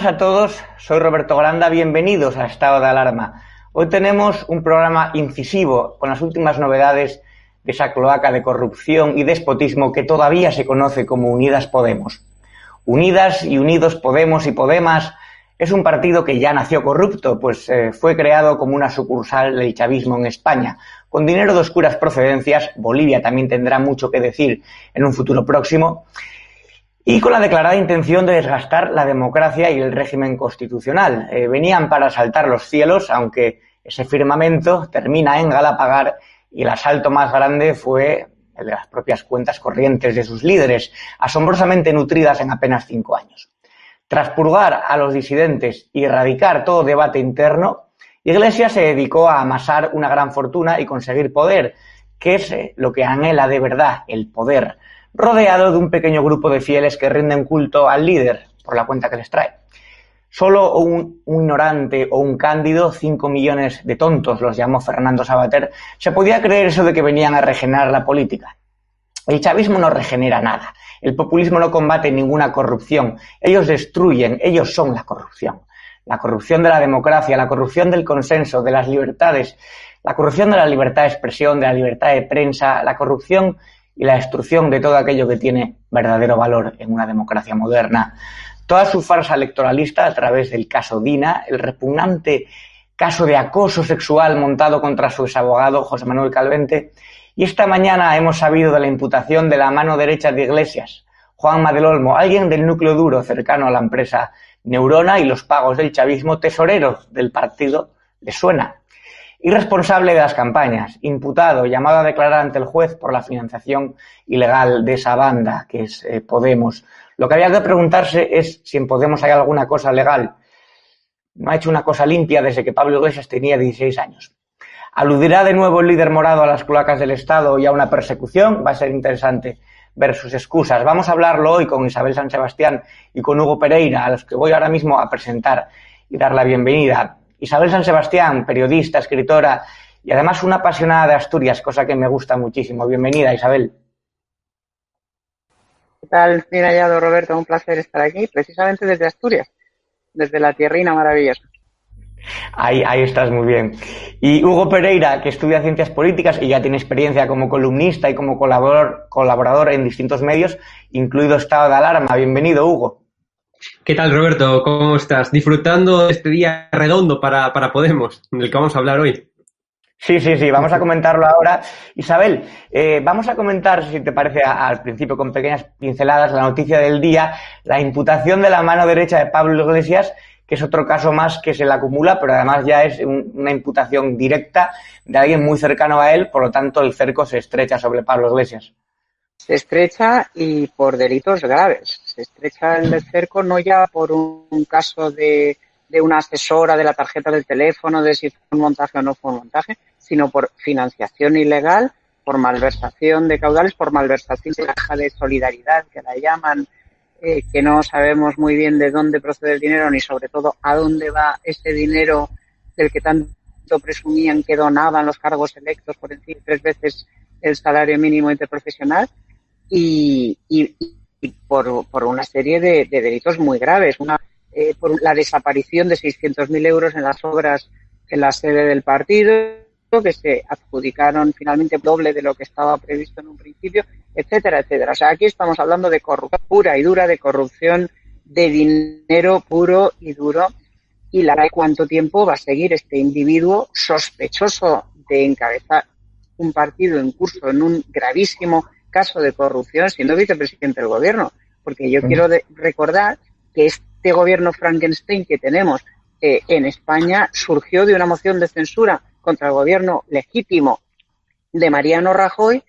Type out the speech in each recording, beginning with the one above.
Buenas a todos, soy Roberto Granda, bienvenidos a Estado de Alarma. Hoy tenemos un programa incisivo con las últimas novedades de esa cloaca de corrupción y despotismo que todavía se conoce como Unidas Podemos. Unidas y Unidos Podemos y Podemas es un partido que ya nació corrupto, pues eh, fue creado como una sucursal del chavismo en España. Con dinero de oscuras procedencias, Bolivia también tendrá mucho que decir en un futuro próximo, y con la declarada intención de desgastar la democracia y el régimen constitucional. Eh, venían para saltar los cielos, aunque ese firmamento termina en Galapagar y el asalto más grande fue el de las propias cuentas corrientes de sus líderes, asombrosamente nutridas en apenas cinco años. Tras purgar a los disidentes y erradicar todo debate interno, Iglesias se dedicó a amasar una gran fortuna y conseguir poder, que es eh, lo que anhela de verdad, el poder rodeado de un pequeño grupo de fieles que rinden culto al líder por la cuenta que les trae. Solo un, ignorante o un cándido, cinco millones de tontos, los llamó Fernando Sabater, se podía creer eso de que venían a regenerar la política. El chavismo no regenera nada. El populismo no combate ninguna corrupción. Ellos destruyen, ellos son la corrupción. La corrupción de la democracia, la corrupción del consenso, de las libertades, la corrupción de la libertad de expresión, de la libertad de prensa, la corrupción y la destrucción de todo aquello que tiene verdadero valor en una democracia moderna. Toda su farsa electoralista a través del caso Dina, el repugnante caso de acoso sexual montado contra su exabogado José Manuel Calvente, y esta mañana hemos sabido de la imputación de la mano derecha de Iglesias, Juan del Olmo, alguien del núcleo duro cercano a la empresa Neurona y los pagos del chavismo, tesoreros del partido, le suena y responsable de las campañas, imputado, llamado a declarar ante el juez por la financiación ilegal de esa banda, que es eh, Podemos. Lo que había que preguntarse es si en Podemos hay alguna cosa legal. No ha hecho una cosa limpia desde que Pablo Iglesias tenía 16 años. ¿Aludirá de nuevo el líder morado a las cloacas del Estado y a una persecución? Va a ser interesante ver sus excusas. Vamos a hablarlo hoy con Isabel San Sebastián y con Hugo Pereira, a los que voy ahora mismo a presentar y dar la bienvenida. Isabel San Sebastián, periodista, escritora y además una apasionada de Asturias, cosa que me gusta muchísimo. Bienvenida, Isabel. ¿Qué tal? Bien hallado, Roberto. Un placer estar aquí, precisamente desde Asturias, desde la tierrina maravillosa. Ahí, ahí estás muy bien. Y Hugo Pereira, que estudia ciencias políticas y ya tiene experiencia como columnista y como colaborador, colaborador en distintos medios, incluido Estado de Alarma. Bienvenido, Hugo. ¿Qué tal, Roberto? ¿Cómo estás? Disfrutando de este día redondo para, para Podemos, del que vamos a hablar hoy. Sí, sí, sí, vamos a comentarlo ahora. Isabel, eh, vamos a comentar, si te parece, al principio con pequeñas pinceladas, la noticia del día, la imputación de la mano derecha de Pablo Iglesias, que es otro caso más que se le acumula, pero además ya es una imputación directa de alguien muy cercano a él, por lo tanto el cerco se estrecha sobre Pablo Iglesias se estrecha y por delitos graves. Se estrecha el cerco no ya por un caso de, de una asesora de la tarjeta del teléfono, de si fue un montaje o no fue un montaje, sino por financiación ilegal, por malversación de caudales, por malversación de caja de solidaridad, que la llaman, eh, que no sabemos muy bien de dónde procede el dinero ni sobre todo a dónde va ese dinero del que tanto presumían que donaban los cargos electos por encima tres veces el salario mínimo interprofesional. Y, por, por, una serie de, de, delitos muy graves. Una, eh, por la desaparición de 600.000 euros en las obras en la sede del partido, que se adjudicaron finalmente doble de lo que estaba previsto en un principio, etcétera, etcétera. O sea, aquí estamos hablando de corrupción pura y dura, de corrupción de dinero puro y duro. Y la de cuánto tiempo va a seguir este individuo sospechoso de encabezar un partido en curso en un gravísimo caso de corrupción siendo vicepresidente del gobierno. Porque yo quiero recordar que este gobierno Frankenstein que tenemos eh, en España surgió de una moción de censura contra el gobierno legítimo de Mariano Rajoy,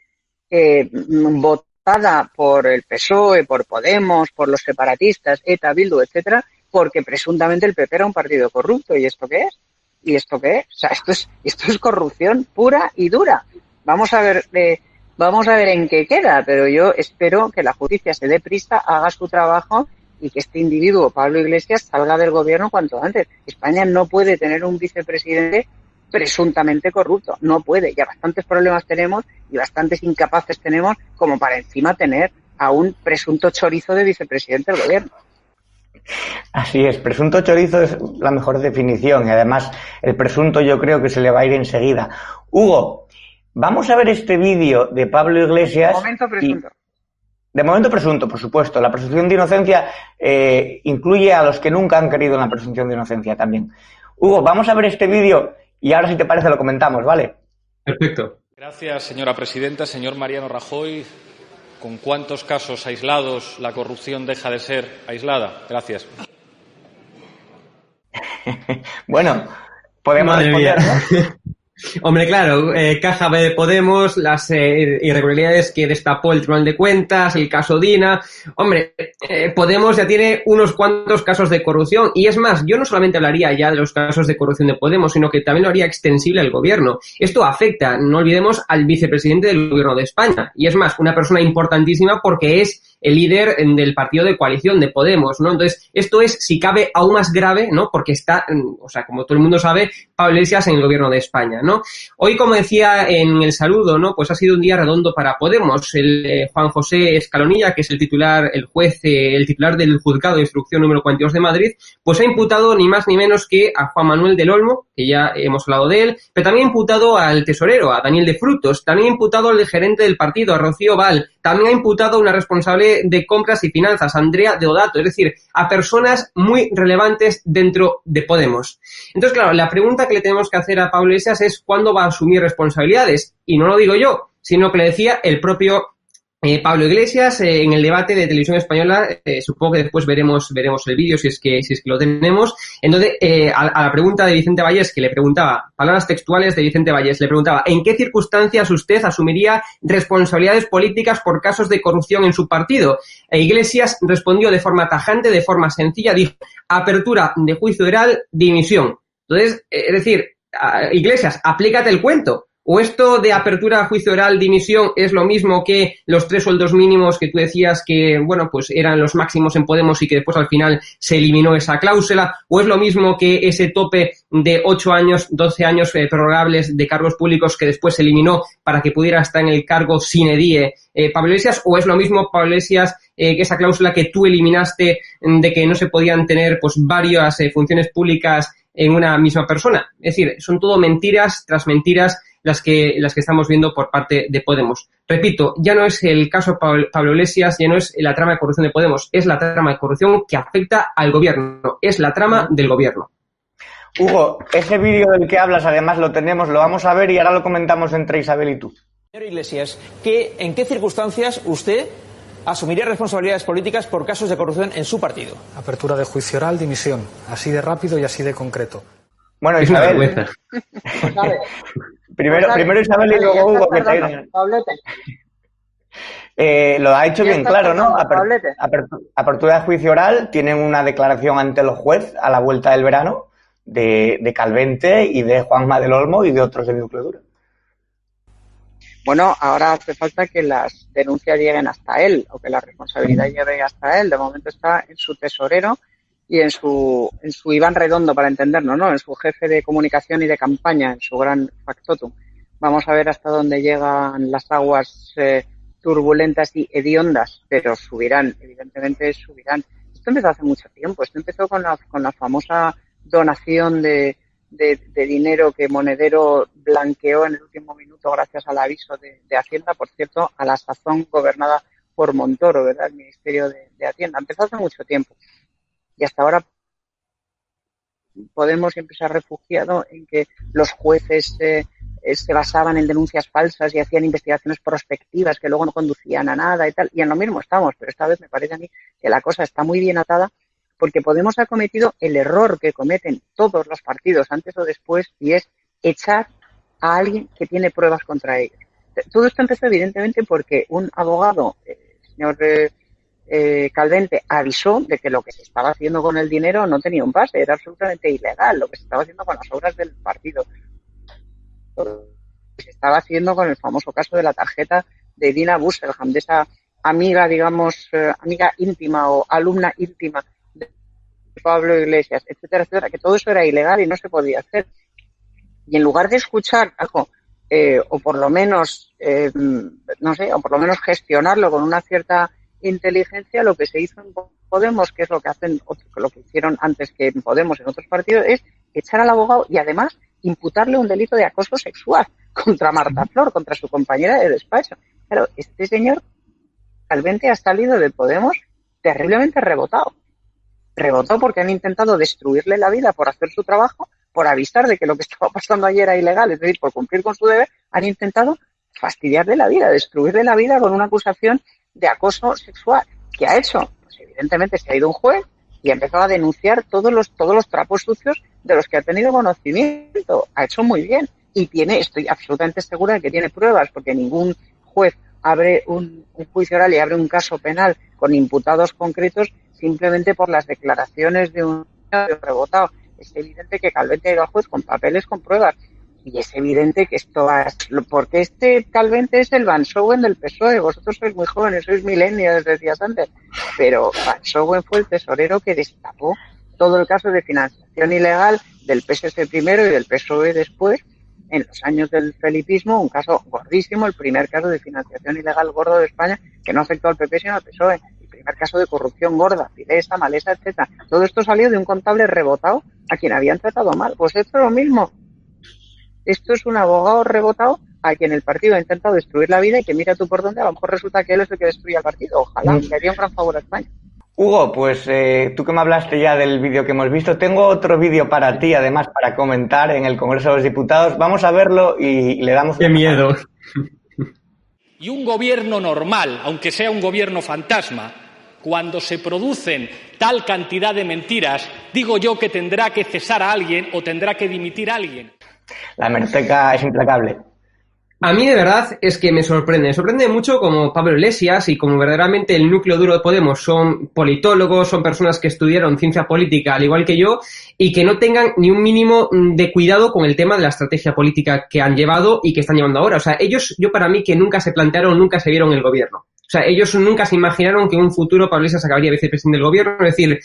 eh, votada por el PSOE, por Podemos, por los separatistas, ETA, Bildu, etcétera, porque presuntamente el PP era un partido corrupto. ¿Y esto qué es? ¿Y esto qué es? O sea, esto es, esto es corrupción pura y dura. Vamos a ver eh, Vamos a ver en qué queda, pero yo espero que la justicia se dé prisa, haga su trabajo y que este individuo, Pablo Iglesias, salga del gobierno cuanto antes. España no puede tener un vicepresidente presuntamente corrupto. No puede. Ya bastantes problemas tenemos y bastantes incapaces tenemos como para encima tener a un presunto chorizo de vicepresidente del gobierno. Así es, presunto chorizo es la mejor definición y además el presunto yo creo que se le va a ir enseguida. Hugo, vamos a ver este vídeo de Pablo Iglesias. De momento presunto. de momento presunto, por supuesto. La presunción de inocencia eh, incluye a los que nunca han querido la presunción de inocencia también. Hugo, vamos a ver este vídeo y ahora si te parece lo comentamos, ¿vale? Perfecto. Gracias, señora presidenta. Señor Mariano Rajoy, ¿con cuántos casos aislados la corrupción deja de ser aislada? Gracias. bueno, podemos responder, Hombre, claro, eh, Caja B de Podemos, las eh, irregularidades que destapó el Tribunal de Cuentas, el caso Dina. Hombre, eh, Podemos ya tiene unos cuantos casos de corrupción. Y es más, yo no solamente hablaría ya de los casos de corrupción de Podemos, sino que también lo haría extensible al gobierno. Esto afecta, no olvidemos, al vicepresidente del gobierno de España. Y es más, una persona importantísima porque es el líder del partido de coalición de Podemos, ¿no? Entonces, esto es, si cabe, aún más grave, ¿no? Porque está, o sea, como todo el mundo sabe, Pablo en el gobierno de España, ¿no? Hoy, como decía en el saludo, ¿no? Pues ha sido un día redondo para Podemos. El eh, Juan José Escalonilla, que es el titular, el juez, eh, el titular del juzgado de instrucción número 42 de Madrid, pues ha imputado ni más ni menos que a Juan Manuel del Olmo, que ya hemos hablado de él, pero también ha imputado al tesorero, a Daniel de Frutos, también ha imputado al gerente del partido, a Rocío Val, también ha imputado a una responsable de compras y finanzas, Andrea Deodato, es decir, a personas muy relevantes dentro de Podemos. Entonces, claro, la pregunta que le tenemos que hacer a Pablo Iglesias es cuándo va a asumir responsabilidades. Y no lo digo yo, sino que le decía el propio eh, Pablo Iglesias, eh, en el debate de televisión española, eh, supongo que después veremos, veremos el vídeo si es que, si es que lo tenemos. Entonces, a, a, la pregunta de Vicente Vallés, que le preguntaba, palabras textuales de Vicente Vallés, le preguntaba, ¿en qué circunstancias usted asumiría responsabilidades políticas por casos de corrupción en su partido? E Iglesias respondió de forma tajante, de forma sencilla, dijo, apertura de juicio oral, dimisión. Entonces, es decir, Iglesias, aplícate el cuento. ¿O esto de apertura a juicio oral, dimisión, es lo mismo que los tres sueldos mínimos que tú decías que, bueno, pues eran los máximos en Podemos y que después al final se eliminó esa cláusula? ¿O es lo mismo que ese tope de ocho años, doce años eh, prorrogables de cargos públicos que después se eliminó para que pudiera estar en el cargo sine die eh, Pablo Iglesias? ¿O es lo mismo, Pablo Iglesias, eh, que esa cláusula que tú eliminaste de que no se podían tener pues varias eh, funciones públicas en una misma persona? Es decir, son todo mentiras tras mentiras las que, las que estamos viendo por parte de Podemos. Repito, ya no es el caso Pablo, Pablo Iglesias, ya no es la trama de corrupción de Podemos, es la trama de corrupción que afecta al gobierno, es la trama del gobierno. Hugo, ese vídeo del que hablas, además lo tenemos, lo vamos a ver y ahora lo comentamos entre Isabel y tú. Señor Iglesias, ¿qué, ¿en qué circunstancias usted asumiría responsabilidades políticas por casos de corrupción en su partido? Apertura de juicio oral, dimisión. Así de rápido y así de concreto. Bueno, Isabel. primero, primero Isabel y luego Hugo, que te... Eh, lo ha hecho bien claro, ¿no? Aper, apertura de juicio oral, tienen una declaración ante los jueces a la vuelta del verano de, de Calvente y de Juanma del Olmo y de otros de núcleo duro. Bueno, ahora hace falta que las denuncias lleguen hasta él o que la responsabilidad llegue hasta él. De momento está en su tesorero y en su, en su Iván Redondo, para entendernos, ¿no? En su jefe de comunicación y de campaña, en su gran factotum. Vamos a ver hasta dónde llegan las aguas eh, turbulentas y hediondas, pero subirán, evidentemente subirán. Esto empezó hace mucho tiempo. Esto empezó con la, con la famosa donación de, de, dinero que Monedero blanqueó en el último minuto gracias al aviso de, Hacienda, por cierto, a la sazón gobernada por Montoro, ¿verdad? El Ministerio de Hacienda. Empezó hace mucho tiempo. Y hasta ahora Podemos siempre se ha refugiado en que los jueces eh, se basaban en denuncias falsas y hacían investigaciones prospectivas que luego no conducían a nada y tal. Y en lo mismo estamos, pero esta vez me parece a mí que la cosa está muy bien atada porque Podemos ha cometido el error que cometen todos los partidos antes o después y es echar a alguien que tiene pruebas contra ellos. Todo esto empezó evidentemente porque un abogado, el señor eh, Calvente, avisó de que lo que se estaba haciendo con el dinero no tenía un base, era absolutamente ilegal lo que se estaba haciendo con las obras del partido. Lo que se estaba haciendo con el famoso caso de la tarjeta de Dina Busselham, de esa amiga, digamos, eh, amiga íntima o alumna íntima Pablo Iglesias, etcétera, etcétera, que todo eso era ilegal y no se podía hacer. Y en lugar de escuchar algo, eh, o por lo menos, eh, no sé, o por lo menos gestionarlo con una cierta inteligencia, lo que se hizo en Podemos, que es lo que hacen, lo que hicieron antes que en Podemos en otros partidos, es echar al abogado y además imputarle un delito de acoso sexual contra Marta Flor, contra su compañera de despacho. Claro, este señor realmente ha salido de Podemos terriblemente rebotado. Rebotado porque han intentado destruirle la vida por hacer su trabajo, por avisar de que lo que estaba pasando ayer era ilegal, es decir, por cumplir con su deber, han intentado fastidiarle la vida, destruirle la vida con una acusación de acoso sexual. ¿Qué ha hecho? Pues evidentemente se ha ido un juez y ha empezado a denunciar todos los, todos los trapos sucios de los que ha tenido conocimiento. Ha hecho muy bien. Y tiene, estoy absolutamente segura de que tiene pruebas, porque ningún juez abre un, juicio oral y abre un caso penal con imputados concretos simplemente por las declaraciones de un rebotado. Es evidente que Calvente ha ido al juez con papeles, con pruebas. Y es evidente que esto es, porque este Calvente es el Van Sowen del PSOE, vosotros sois muy jóvenes, sois milenios, decías antes, pero Van Sowen fue el tesorero que destapó todo el caso de financiación ilegal del PSC primero y del PSOE después, en los años del felipismo, un caso gordísimo, el primer caso de financiación ilegal gordo de España, que no afectó al PP sino al PSOE, el primer caso de corrupción gorda, filesa, malesa, etcétera. Todo esto salió de un contable rebotado a quien habían tratado mal. Pues esto es lo mismo. Esto es un abogado rebotado a quien el partido ha intentado destruir la vida y que mira tú por dónde, a lo mejor resulta que él es el que destruye al partido. Ojalá, le haría un gran favor a España. Hugo, pues eh, tú que me hablaste ya del vídeo que hemos visto, tengo otro vídeo para ti, además, para comentar en el Congreso de los Diputados. Vamos a verlo y le damos... ¡Qué miedo! Y un gobierno normal, aunque sea un gobierno fantasma, cuando se producen tal cantidad de mentiras, digo yo que tendrá que cesar a alguien o tendrá que dimitir a alguien. La merceca es implacable. A mí de verdad es que me sorprende. Me sorprende mucho como Pablo Iglesias y como verdaderamente el núcleo duro de Podemos son politólogos, son personas que estudiaron ciencia política al igual que yo y que no tengan ni un mínimo de cuidado con el tema de la estrategia política que han llevado y que están llevando ahora. O sea, ellos, yo para mí que nunca se plantearon, nunca se vieron el gobierno. O sea, ellos nunca se imaginaron que en un futuro Pablo Iglesias acabaría vicepresidente del gobierno. Es decir,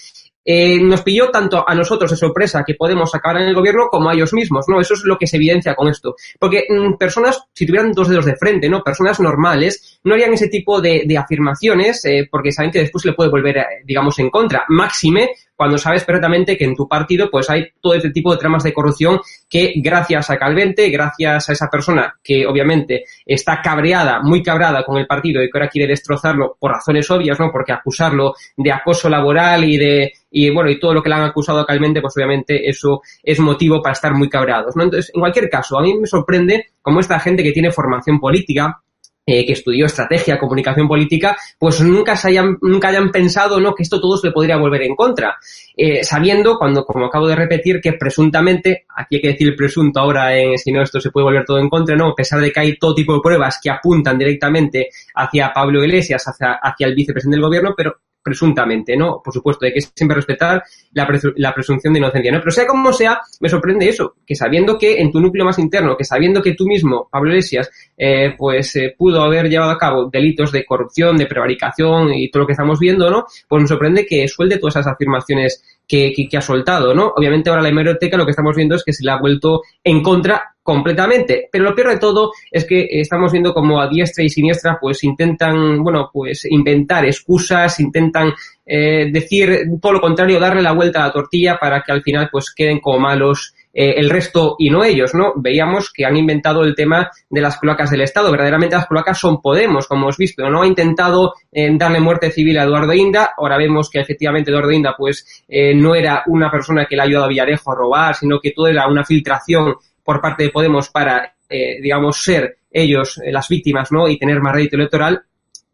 eh, nos pilló tanto a nosotros de sorpresa que podemos acabar en el gobierno como a ellos mismos, ¿no? Eso es lo que se evidencia con esto. Porque mm, personas, si tuvieran dos dedos de frente, ¿no? Personas normales, no harían ese tipo de, afirmaciones eh, porque saben que después le puede volver, eh, digamos, en contra. Máxime cuando sabes perfectamente que en tu partido pues hay todo este tipo de tramas de corrupción que gracias a Calvente, gracias a esa persona que obviamente está cabreada, muy cabreada con el partido y que ahora quiere destrozarlo por razones obvias, ¿no? Porque acusarlo de acoso laboral y de y bueno, y todo lo que le han acusado a Calvente, pues obviamente eso es motivo para estar muy cabreados, ¿no? Entonces, en cualquier caso, a mí me sorprende cómo esta gente que tiene formación política, eh, que estudió estrategia, comunicación política, pues nunca se hayan, nunca hayan pensado, ¿no? Que esto todo se le podría volver en contra. Eh, sabiendo, cuando, como acabo de repetir, que presuntamente, aquí hay que decir presunto ahora, si no esto se puede volver todo en contra, ¿no? A pesar de que hay todo tipo de pruebas que apuntan directamente hacia Pablo Iglesias, hacia, hacia el vicepresidente del gobierno, pero presuntamente, ¿no? Por supuesto, hay que siempre respetar la, la, presunción de inocencia, ¿no? Pero sea como sea, me sorprende eso, que sabiendo que en tu núcleo más interno, que sabiendo que tú mismo, Pablo Iglesias, eh, pues eh, pudo haber llevado a cabo delitos de corrupción, de prevaricación y todo lo que estamos viendo, ¿no? Pues me sorprende que suelte todas esas afirmaciones que, que, ha soltado, ¿no? Obviamente ahora la hemeroteca lo que estamos viendo es que se le ha vuelto en contra completamente. Pero lo peor de todo es que estamos viendo como a diestra y siniestra pues intentan, bueno, pues inventar excusas, intentan eh, decir todo lo contrario, darle la vuelta a la tortilla para que al final pues queden como malos eh, el resto y no ellos, ¿no? Veíamos que han inventado el tema de las cloacas del Estado. Verdaderamente las cloacas son Podemos, como hemos visto, ¿no? Ha intentado eh, darle muerte civil a Eduardo Inda. Ahora vemos que efectivamente Eduardo Inda, pues, eh, no era una persona que le ha ayudado a Villarejo a robar, sino que todo era una filtración por parte de Podemos para, digamos, ser ellos las víctimas, ¿no? Y tener más rédito electoral.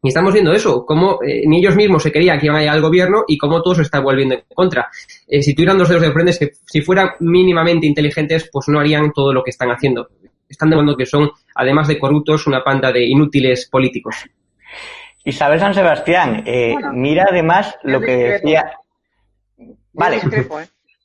Y estamos viendo eso, cómo eh, ni ellos mismos se querían que iban a ir al gobierno y cómo todo se está volviendo en contra. Eh, si tuvieran dos dedos de frente, que si fueran mínimamente inteligentes, pues no harían todo lo que están haciendo. Están demostrando que son, además de corruptos, una panda de inútiles políticos. Isabel San Sebastián, eh, mira además lo que decía. Vale.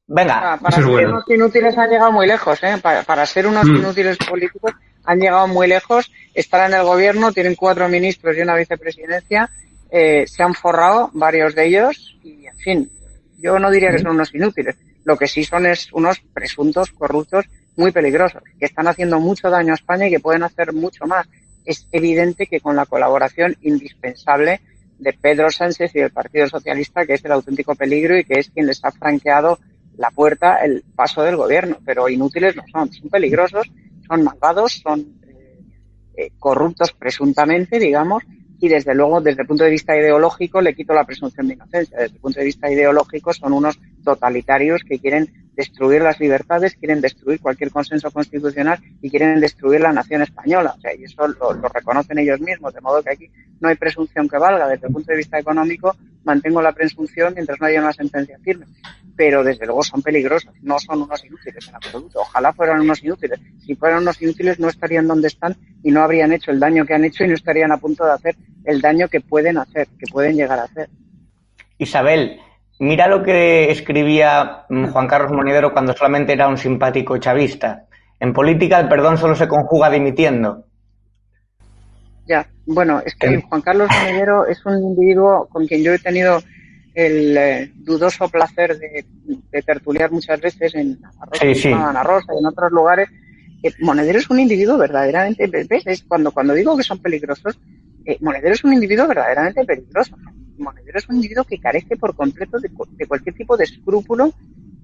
Venga. Para, ser unos inútiles han llegado muy lejos, ¿eh? Para, ser unos mm. inútiles políticos han llegado muy lejos, están en el gobierno, tienen cuatro ministros y una vicepresidencia, eh, se han forrado varios de ellos y, en fin, yo no diría que son unos inútiles. Lo que sí son es unos presuntos corruptos muy peligrosos, que están haciendo mucho daño a España y que pueden hacer mucho más. Es evidente que con la colaboración indispensable de Pedro Sánchez y del Partido Socialista, que es el auténtico peligro y que es quien les ha franqueado la puerta, el paso del gobierno. Pero inútiles no son, son peligrosos, son malvados, son eh, eh, corruptos presuntamente, digamos, y desde luego, desde el punto de vista ideológico, le quito la presunción de inocencia. Desde el punto de vista ideológico, son unos totalitarios que quieren destruir las libertades, quieren destruir cualquier consenso constitucional y quieren destruir la nación española. O sea, y eso lo, reconocen ellos mismos, de modo que aquí no hay presunción que valga. Desde el punto de vista económico, mantengo la presunción mientras no haya una sentencia firme. Pero desde luego son peligrosos, no son unos inútiles en absoluto. Ojalá fueran unos inútiles. Si fueran unos inútiles no estarían donde están y no habrían hecho el daño que han hecho y no estarían a punto de hacer el daño que pueden hacer, que pueden llegar a hacer. Isabel, mira lo que escribía mm, Juan Carlos Monedero cuando solamente era un simpático chavista. En política el perdón solo se conjuga dimitiendo. Ya, bueno, es que Juan Carlos Monedero es un individuo con quien yo he tenido el eh, dudoso placer de, de, tertuliar muchas veces en Rosa, sí, sí. Ana Rosa y en otros lugares. Eh, Monedero es un individuo verdaderamente, ¿ves? Es cuando, cuando digo que son peligrosos, eh, Monedero es un individuo verdaderamente peligroso. Monedero es un individuo que carece por completo de, de cualquier tipo de escrúpulo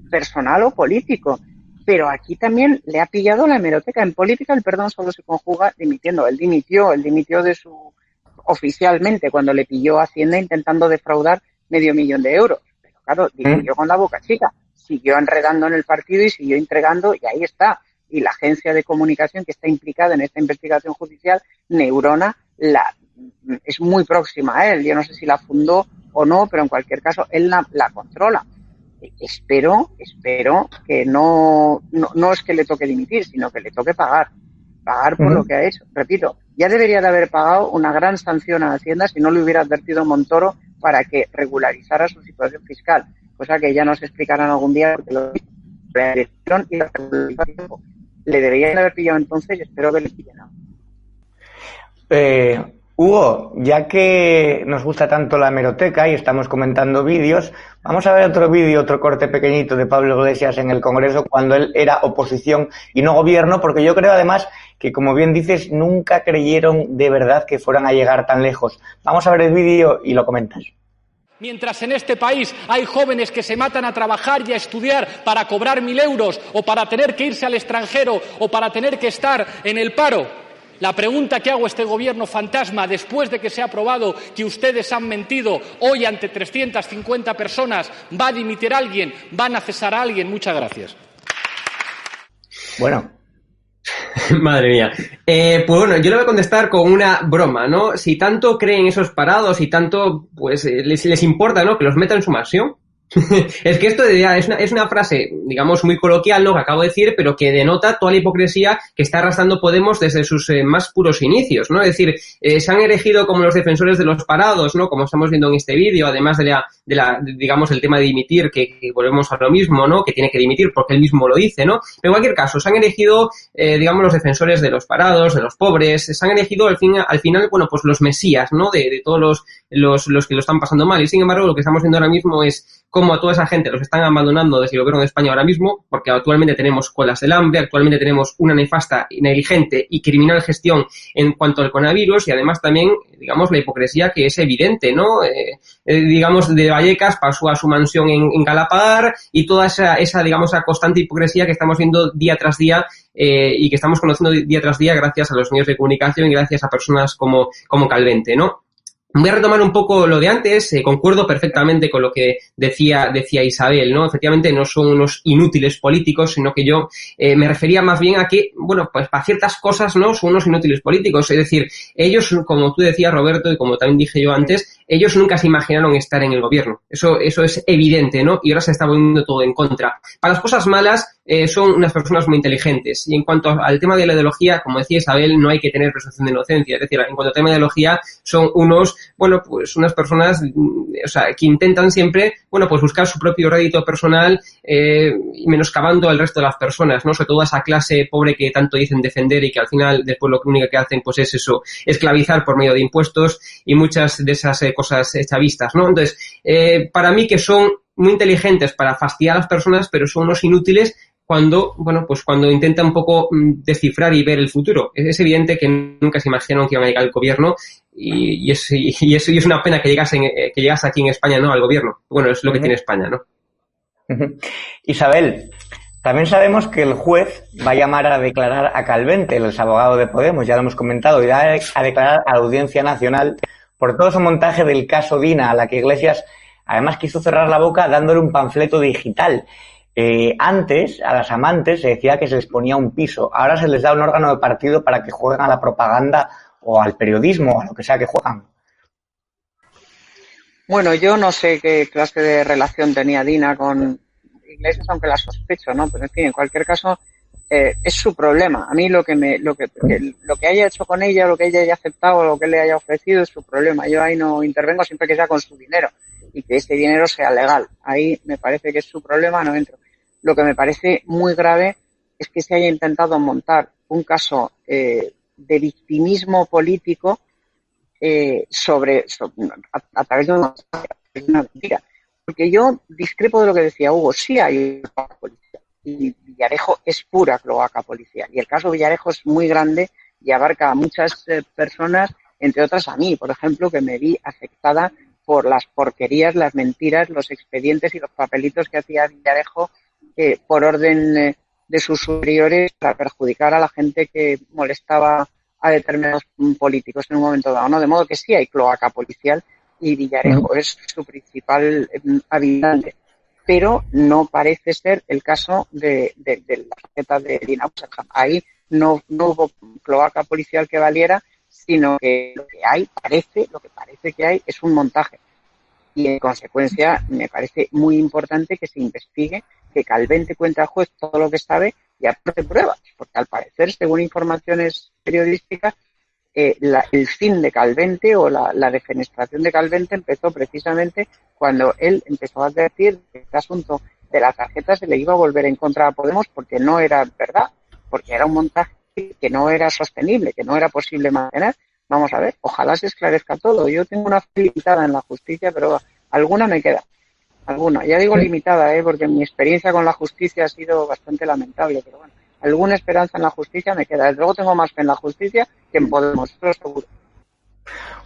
personal o político. Pero aquí también le ha pillado la hemeroteca. En política el perdón solo se conjuga dimitiendo. Él dimitió, él dimitió de su oficialmente cuando le pilló Hacienda intentando defraudar medio millón de euros. Pero claro, dimitió con la boca chica. Siguió enredando en el partido y siguió entregando y ahí está. Y la agencia de comunicación que está implicada en esta investigación judicial, Neurona, la, es muy próxima a él. Yo no sé si la fundó o no, pero en cualquier caso él la, la controla espero, espero que no, no, no, es que le toque dimitir, sino que le toque pagar. Pagar por uh -huh. lo que ha hecho. Repito, ya debería de haber pagado una gran sanción a Hacienda si no le hubiera advertido Montoro para que regularizara su situación fiscal, cosa que ya nos explicarán algún día porque lo y la le deberían haber pillado entonces y espero que le pillen. Eh, Hugo, ya que nos gusta tanto la hemeroteca y estamos comentando vídeos, vamos a ver otro vídeo, otro corte pequeñito de Pablo Iglesias en el Congreso cuando él era oposición y no gobierno, porque yo creo además que, como bien dices, nunca creyeron de verdad que fueran a llegar tan lejos. Vamos a ver el vídeo y lo comentas. Mientras en este país hay jóvenes que se matan a trabajar y a estudiar para cobrar mil euros o para tener que irse al extranjero o para tener que estar en el paro, la pregunta que hago a este gobierno fantasma, después de que se ha aprobado que ustedes han mentido hoy ante 350 personas, ¿va a dimitir alguien? ¿Van a cesar a alguien? Muchas gracias. Bueno. Madre mía. Eh, pues bueno, yo le voy a contestar con una broma, ¿no? Si tanto creen esos parados y tanto, pues, les, les importa, ¿no? Que los metan en su mansión, es que esto es una, es una frase, digamos, muy coloquial, ¿no? Que acabo de decir, pero que denota toda la hipocresía que está arrastrando Podemos desde sus eh, más puros inicios, ¿no? Es decir, eh, se han elegido como los defensores de los parados, ¿no? Como estamos viendo en este vídeo, además de la, de la, de, digamos, el tema de dimitir, que, que, volvemos a lo mismo, ¿no? Que tiene que dimitir porque él mismo lo dice, ¿no? Pero en cualquier caso, se han elegido, eh, digamos, los defensores de los parados, de los pobres, se han elegido al, fin, al final, bueno, pues los mesías, ¿no? De, de todos los, los, los que lo están pasando mal. Y sin embargo, lo que estamos viendo ahora mismo es cómo a toda esa gente los están abandonando desde el gobierno de España ahora mismo, porque actualmente tenemos colas del hambre, actualmente tenemos una nefasta, negligente y criminal gestión en cuanto al coronavirus y además también, digamos, la hipocresía que es evidente, ¿no? Eh, eh, digamos, de Vallecas pasó a su mansión en, en Galapagar y toda esa, esa, digamos, esa constante hipocresía que estamos viendo día tras día eh, y que estamos conociendo día tras día gracias a los medios de comunicación y gracias a personas como, como Calvente, ¿no? Voy a retomar un poco lo de antes, eh, concuerdo perfectamente con lo que decía, decía Isabel, ¿no? Efectivamente no son unos inútiles políticos, sino que yo eh, me refería más bien a que, bueno, pues para ciertas cosas, ¿no? Son unos inútiles políticos. Es decir, ellos, como tú decías, Roberto, y como también dije yo antes, ellos nunca se imaginaron estar en el gobierno. Eso, eso es evidente, ¿no? Y ahora se está volviendo todo en contra. Para las cosas malas, eh, son unas personas muy inteligentes. Y en cuanto al tema de la ideología, como decía Isabel, no hay que tener presunción de inocencia. Es decir, en cuanto al tema de ideología, son unos, bueno, pues unas personas, o sea, que intentan siempre, bueno, pues buscar su propio rédito personal, eh, menoscabando al resto de las personas, ¿no? Sobre todo a esa clase pobre que tanto dicen defender y que al final, después lo único que hacen, pues es eso, esclavizar por medio de impuestos y muchas de esas eh, cosas chavistas, ¿no? Entonces, eh, para mí que son muy inteligentes para fastidiar a las personas, pero son unos inútiles cuando, bueno, pues cuando intenta un poco mm, descifrar y ver el futuro. Es, evidente que nunca se imaginaron que iban a llegar al gobierno y, es, y, es, es una pena que llegase, eh, que llegase aquí en España, ¿no? Al gobierno. Bueno, es lo que tiene España, ¿no? Isabel, también sabemos que el juez va a llamar a declarar a Calvente, el abogado de Podemos, ya lo hemos comentado, y va a declarar a la Audiencia Nacional por todo su montaje del caso Dina, a la que Iglesias además quiso cerrar la boca dándole un panfleto digital. Eh, antes, a las amantes se decía que se les ponía un piso, ahora se les da un órgano de partido para que jueguen a la propaganda o al periodismo, a lo que sea que juegan. Bueno, yo no sé qué clase de relación tenía Dina con Iglesias, aunque la sospecho, ¿no? Pero en fin, en cualquier caso, eh, es su problema. A mí lo que me, lo que, lo que haya hecho con ella, lo que ella haya aceptado, lo que le haya ofrecido es su problema. Yo ahí no intervengo siempre que sea con su dinero y que ese dinero sea legal. Ahí me parece que es su problema, no entro. Lo que me parece muy grave es que se haya intentado montar un caso eh, de victimismo político eh, sobre, a, través de una, mentira. Porque yo discrepo de lo que decía Hugo, sí hay policía y Villarejo es pura cloaca policial. Y el caso Villarejo es muy grande y abarca a muchas eh, personas, entre otras a mí, por ejemplo, que me vi afectada por las porquerías, las mentiras, los expedientes y los papelitos que hacía Villarejo eh, por orden eh, de sus superiores para perjudicar a la gente que molestaba a determinados políticos en un momento dado. ¿no? De modo que sí hay cloaca policial y Villarejo es su principal mm, habitante pero no parece ser el caso de, la tarjeta de Dina Ahí no, no hubo cloaca policial que valiera, sino que lo que hay, parece, lo que parece que hay es un montaje. Y en consecuencia me parece muy importante que se investigue, que Calvente cuente al juez todo lo que sabe y aporte pruebas, porque al parecer, según informaciones periodísticas, eh, el fin de Calvente o la, defenestración de Calvente empezó precisamente cuando él empezó a advertir que este asunto de la tarjeta se le iba a volver en contra a Podemos porque no era verdad, porque era un montaje que no era sostenible, que no era posible mantener. Vamos a ver, ojalá se esclarezca todo. Yo tengo una fe limitada en la justicia, pero alguna me queda. Alguna. Ya digo limitada, ¿eh? porque mi experiencia con la justicia ha sido bastante lamentable, pero bueno alguna esperanza en la justicia me queda. Desde luego tengo más fe en la justicia que en Podemos, eso seguro.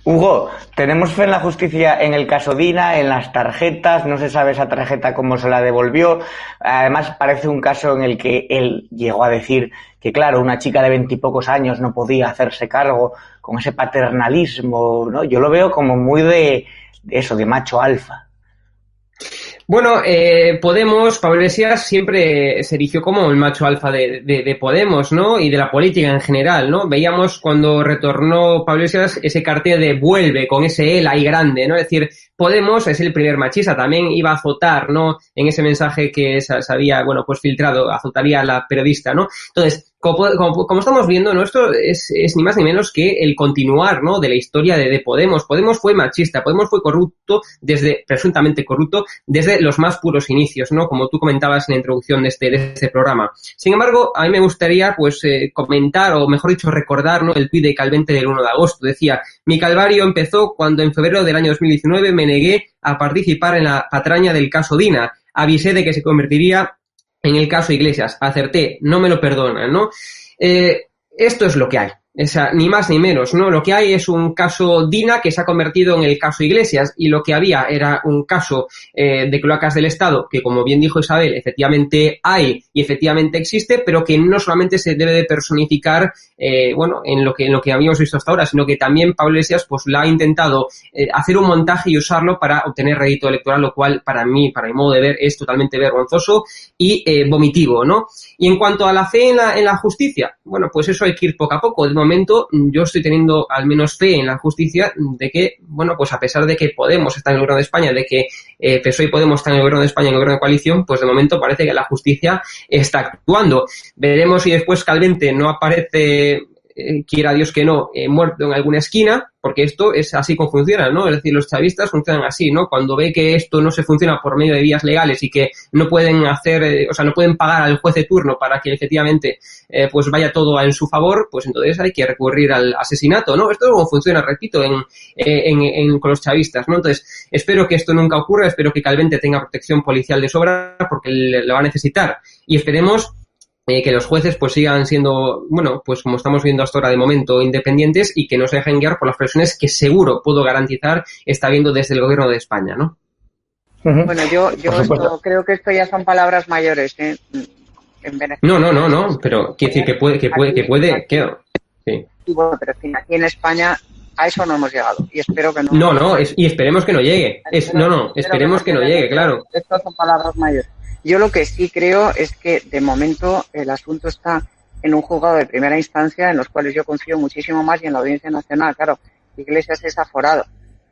Hugo, tenemos fe en la justicia en el caso Dina, en las tarjetas, no se sabe esa tarjeta cómo se la devolvió. Además, parece un caso en el que él llegó a decir que, claro, una chica de veintipocos años no podía hacerse cargo con ese paternalismo, ¿no? Yo lo veo como muy de eso, de macho alfa. Bueno, eh, Podemos, Pablo Iglesias siempre se erigió como el macho alfa de, de, Podemos, ¿no? Y de la política en general, ¿no? Veíamos cuando retornó Pablo Iglesias ese cartel de vuelve con ese él ahí grande, ¿no? Es decir, Podemos es el primer machista, también iba a azotar, ¿no? En ese mensaje que se había, bueno, pues filtrado, azotaría a la periodista, ¿no? Entonces, como, estamos viendo, ¿no? Esto es, ni más ni menos que el continuar, ¿no? De la historia de, Podemos. Podemos fue machista, Podemos fue corrupto desde, presuntamente corrupto, desde los más puros inicios, ¿no? Como tú comentabas en la introducción de este, de este programa. Sin embargo, a mí me gustaría, pues, eh, comentar, o mejor dicho, recordar, ¿no? El tuit de Calvente del 1 de agosto. Decía, mi calvario empezó cuando en febrero del año 2019 me negué a participar en la patraña del caso Dina. Avisé de que se convertiría en el caso Iglesias. Acerté, no me lo perdonan, ¿no? Eh, esto es lo que hay ni más ni menos, ¿no? Lo que hay es un caso Dina que se ha convertido en el caso Iglesias y lo que había era un caso eh, de cloacas del Estado que, como bien dijo Isabel, efectivamente hay y efectivamente existe, pero que no solamente se debe de personificar, eh, bueno, en lo que en lo que habíamos visto hasta ahora, sino que también Pablo Iglesias pues lo ha intentado eh, hacer un montaje y usarlo para obtener rédito electoral, lo cual para mí, para mi modo de ver, es totalmente vergonzoso y vomitivo, ¿no? Y en cuanto a la fe en la, en la justicia, bueno, pues eso hay que ir poco a poco momento yo estoy teniendo al menos fe en la justicia de que, bueno, pues a pesar de que Podemos estar en el gobierno de España, de que eh, PSOE y Podemos están en el gobierno de España, en el gobierno de coalición, pues de momento parece que la justicia está actuando. Veremos si después Calvente no aparece eh, quiera Dios que no, eh, muerto en alguna esquina, porque esto es así como funciona, ¿no? Es decir, los chavistas funcionan así, ¿no? Cuando ve que esto no se funciona por medio de vías legales y que no pueden hacer, eh, o sea, no pueden pagar al juez de turno para que efectivamente pues vaya todo en su favor, pues entonces hay que recurrir al asesinato, ¿no? Esto es funciona, repito, en, en, en, con los chavistas, ¿no? Entonces, espero que esto nunca ocurra, espero que Calvente tenga protección policial de sobra porque lo va a necesitar y esperemos eh, que los jueces pues sigan siendo, bueno, pues como estamos viendo hasta ahora de momento, independientes y que no se dejen guiar por las presiones que seguro puedo garantizar está viendo desde el gobierno de España, ¿no? Bueno, yo, yo creo que esto ya son palabras mayores. ¿eh? En no, no, no, no, pero quiere decir que puede, que puede, que puede, que, sí. Y bueno, pero aquí en España a eso no hemos llegado y espero que no. No, no, y esperemos que no llegue. Es, no, no, esperemos que no llegue, claro. Estas son palabras mayores. Yo lo que sí creo es que de momento el asunto está en un juzgado de primera instancia en los cuales yo confío muchísimo más y en la Audiencia Nacional. Claro, Iglesias es aforado.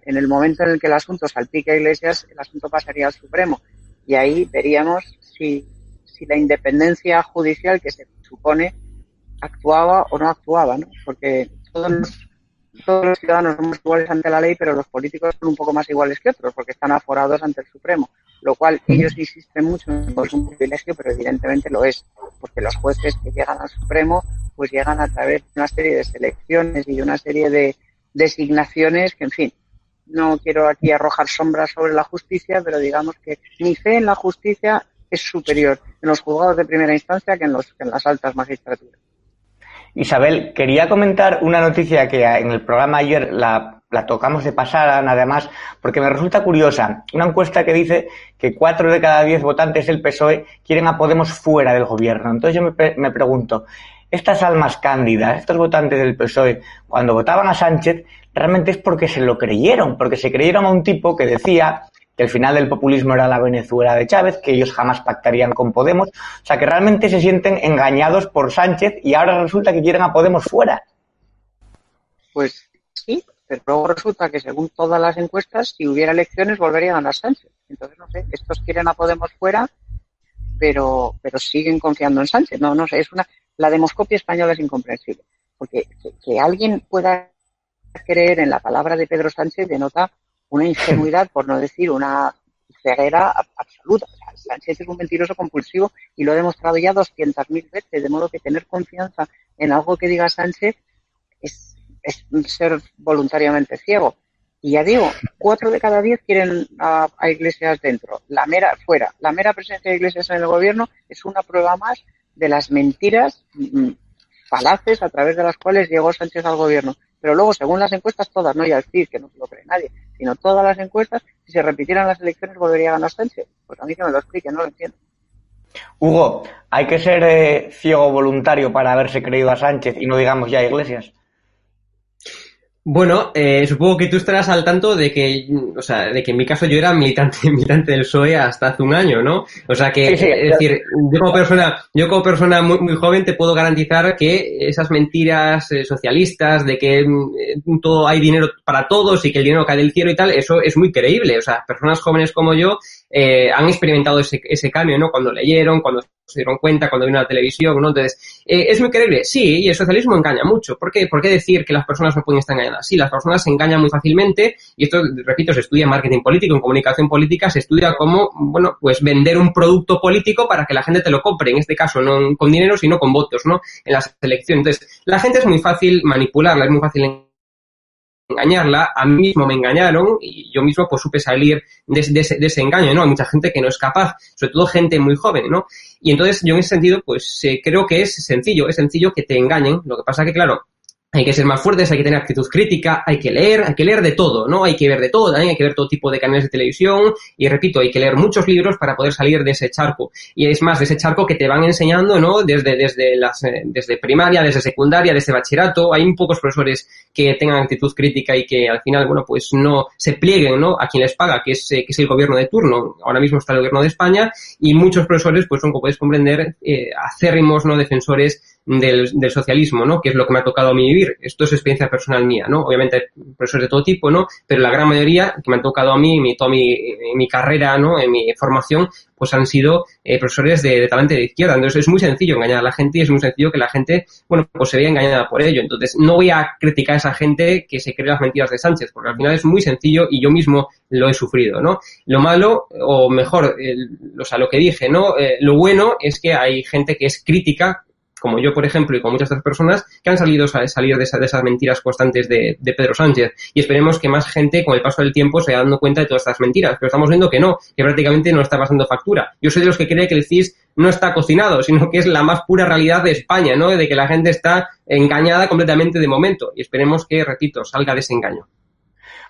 En el momento en el que el asunto salpica a Iglesias, el asunto pasaría al Supremo. Y ahí veríamos si, si la independencia judicial que se supone actuaba o no actuaba, ¿no? Porque todos los, todos los ciudadanos somos iguales ante la ley, pero los políticos son un poco más iguales que otros porque están aforados ante el Supremo lo cual ellos insisten mucho en que es un privilegio, pero evidentemente lo es, porque los jueces que llegan al Supremo pues llegan a través de una serie de selecciones y de una serie de designaciones que, en fin, no quiero aquí arrojar sombras sobre la justicia, pero digamos que mi fe en la justicia es superior en los juzgados de primera instancia que en, los, en las altas magistraturas. Isabel, quería comentar una noticia que en el programa ayer la, tocamos de pasada, nada más, porque me resulta curiosa. Una encuesta que dice que cuatro de cada diez votantes del PSOE quieren a Podemos fuera del gobierno. Entonces yo me, me pregunto, estas almas cándidas, estos votantes del PSOE, cuando votaban a Sánchez, realmente es porque se lo creyeron, porque se creyeron a un tipo que decía que el final del populismo era la Venezuela de Chávez, que ellos jamás pactarían con Podemos. O sea, que realmente se sienten engañados por Sánchez y ahora resulta que quieren a Podemos fuera. Pues sí, pero luego resulta que según todas las encuestas, si hubiera elecciones volvería a ganar Sánchez. Entonces, no sé, estos quieren a Podemos fuera, pero, pero siguen confiando en Sánchez. No, no sé, es una, la demoscopia española es incomprensible. Porque que alguien pueda creer en la palabra de Pedro Sánchez denota una ingenuidad, por no decir una ceguera absoluta. Sánchez es un mentiroso compulsivo y lo ha demostrado ya 200.000 veces, de modo que tener confianza en algo que diga Sánchez es, es ser voluntariamente ciego. Y ya digo, cuatro de cada diez quieren a, Iglesias dentro, la mera fuera. La mera presencia de Iglesias en el gobierno es una prueba más de las mentiras mm, falaces a través de las cuales llegó Sánchez al gobierno. Pero luego, según las encuestas, todas, no ya el CID, que no lo cree nadie, sino todas las encuestas, si se repitieran las elecciones volvería a ganar Sánchez. Pues a mí que me lo explique, no lo entiendo. Hugo, hay que ser eh, ciego voluntario para haberse creído a Sánchez y no digamos ya a Iglesias. Bueno, eh, supongo que tú estarás al tanto de que, o sea, de que en mi caso yo era militante, militante del PSOE hasta hace un año, ¿no? O sea que, es decir, yo como persona, yo como persona muy, muy joven te puedo garantizar que esas mentiras eh, socialistas de que mm, todo hay dinero para todos y que el dinero cae del cielo y tal, eso es muy creíble. O sea, personas jóvenes como yo eh, han experimentado ese, ese cambio, ¿no? Cuando leyeron, cuando se dieron cuenta cuando vino la televisión, ¿no? Entonces, eh, ¿es muy creíble? Sí, y el socialismo engaña mucho. ¿Por qué? ¿Por qué decir que las personas no pueden estar engañadas? Sí, las personas se engañan muy fácilmente, y esto, repito, se estudia en marketing político, en comunicación política, se estudia cómo, bueno, pues vender un producto político para que la gente te lo compre, en este caso, no con dinero, sino con votos, ¿no? En las elecciones. Entonces, la gente es muy fácil manipularla, es muy fácil engañarla, a mí mismo me engañaron y yo mismo pues supe salir de, ese, engaño, ¿no? Hay mucha gente que no es capaz, sobre todo gente muy joven, ¿no? Y entonces yo en ese sentido pues eh, creo que es sencillo, es sencillo que te engañen, lo que pasa que claro, hay que ser más fuertes, hay que tener actitud crítica, hay que leer, hay que leer de todo, ¿no? Hay que ver de todo, hay que ver todo tipo de canales de televisión y repito, hay que leer muchos libros para poder salir de ese charco. Y es más, de ese charco que te van enseñando, ¿no? Desde, desde, las, eh, desde primaria, desde secundaria, desde bachillerato, hay pocos profesores que tengan actitud crítica y que al final, bueno, pues no se plieguen, ¿no? A quien les paga, que es, eh, que es el gobierno de turno. Ahora mismo está el gobierno de España y muchos profesores, pues son, como puedes comprender, eh, acérrimos, ¿no? Defensores del, del, socialismo, ¿no? Que es lo que me ha tocado a mí vivir. Esto es experiencia personal mía, ¿no? Obviamente profesores de todo tipo, ¿no? Pero la gran mayoría que me han tocado a mí, mi, toda mi, mi carrera, ¿no? En mi formación, pues han sido eh, profesores de, de, talante de izquierda. Entonces es muy sencillo engañar a la gente y es muy sencillo que la gente, bueno, pues se vea engañada por ello. Entonces no voy a criticar a esa gente que se cree las mentiras de Sánchez, porque al final es muy sencillo y yo mismo lo he sufrido, ¿no? Lo malo, o mejor, o sea, lo que dije, ¿no? Eh, lo bueno es que hay gente que es crítica como yo, por ejemplo, y con muchas otras personas que han salido a salir de, esa, de esas mentiras constantes de, de, Pedro Sánchez. Y esperemos que más gente, con el paso del tiempo, se vaya dando cuenta de todas estas mentiras. Pero estamos viendo que no, que prácticamente no está pasando factura. Yo soy de los que cree que el CIS no está cocinado, sino que es la más pura realidad de España, ¿no? De que la gente está engañada completamente de momento. Y esperemos que, repito, salga de ese engaño.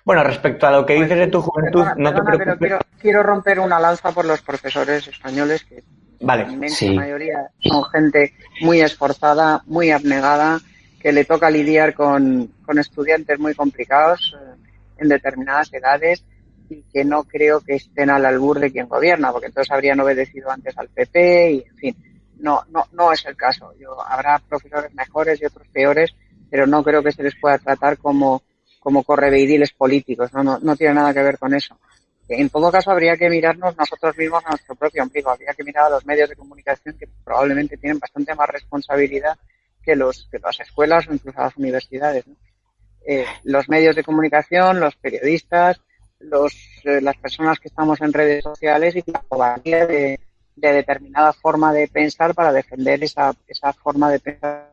Bueno, respecto a lo que dices de tu juventud, perdona, no te perdona, preocupes. pero quiero, quiero romper una lanza por los profesores españoles que Vale, la inmensa sí. mayoría son gente muy esforzada, muy abnegada, que le toca lidiar con, con estudiantes muy complicados eh, en determinadas edades y que no creo que estén al albur de quien gobierna, porque entonces habrían obedecido antes al PP y, en fin, no, no, no es el caso. Yo, habrá profesores mejores y otros peores, pero no creo que se les pueda tratar como, como correveidiles políticos, no, no, no tiene nada que ver con eso. En todo caso, habría que mirarnos nosotros mismos a nuestro propio ombligo. Habría que mirar a los medios de comunicación que probablemente tienen bastante más responsabilidad que, los, que las escuelas o incluso las universidades. Eh, los medios de comunicación, los periodistas, los, eh, las personas que estamos en redes sociales y la cobardía de, de, determinada forma de pensar para defender esa, esa forma de pensar.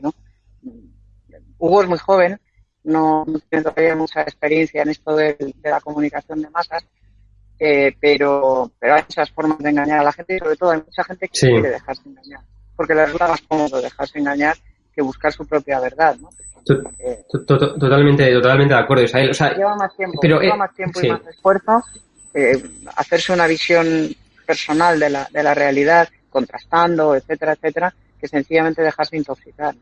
¿no? Hugo es muy joven, no, no tiene todavía mucha experiencia en esto de, de la comunicación de masas, eh, pero, pero hay muchas formas de engañar a la gente y sobre todo hay mucha gente que Sí. quiere dejarse engañar, porque les resulta más cómodo dejarse engañar que buscar su propia verdad, ¿no? Eh, to- to- Totalmente, totalmente de acuerdo, Isabel. O sea, lleva más tiempo, pero, lleva eh, más tiempo sí. y más esfuerzo eh, hacerse una visión personal de la, de la realidad, contrastando, etcétera, etcétera, que sencillamente dejarse intoxicar.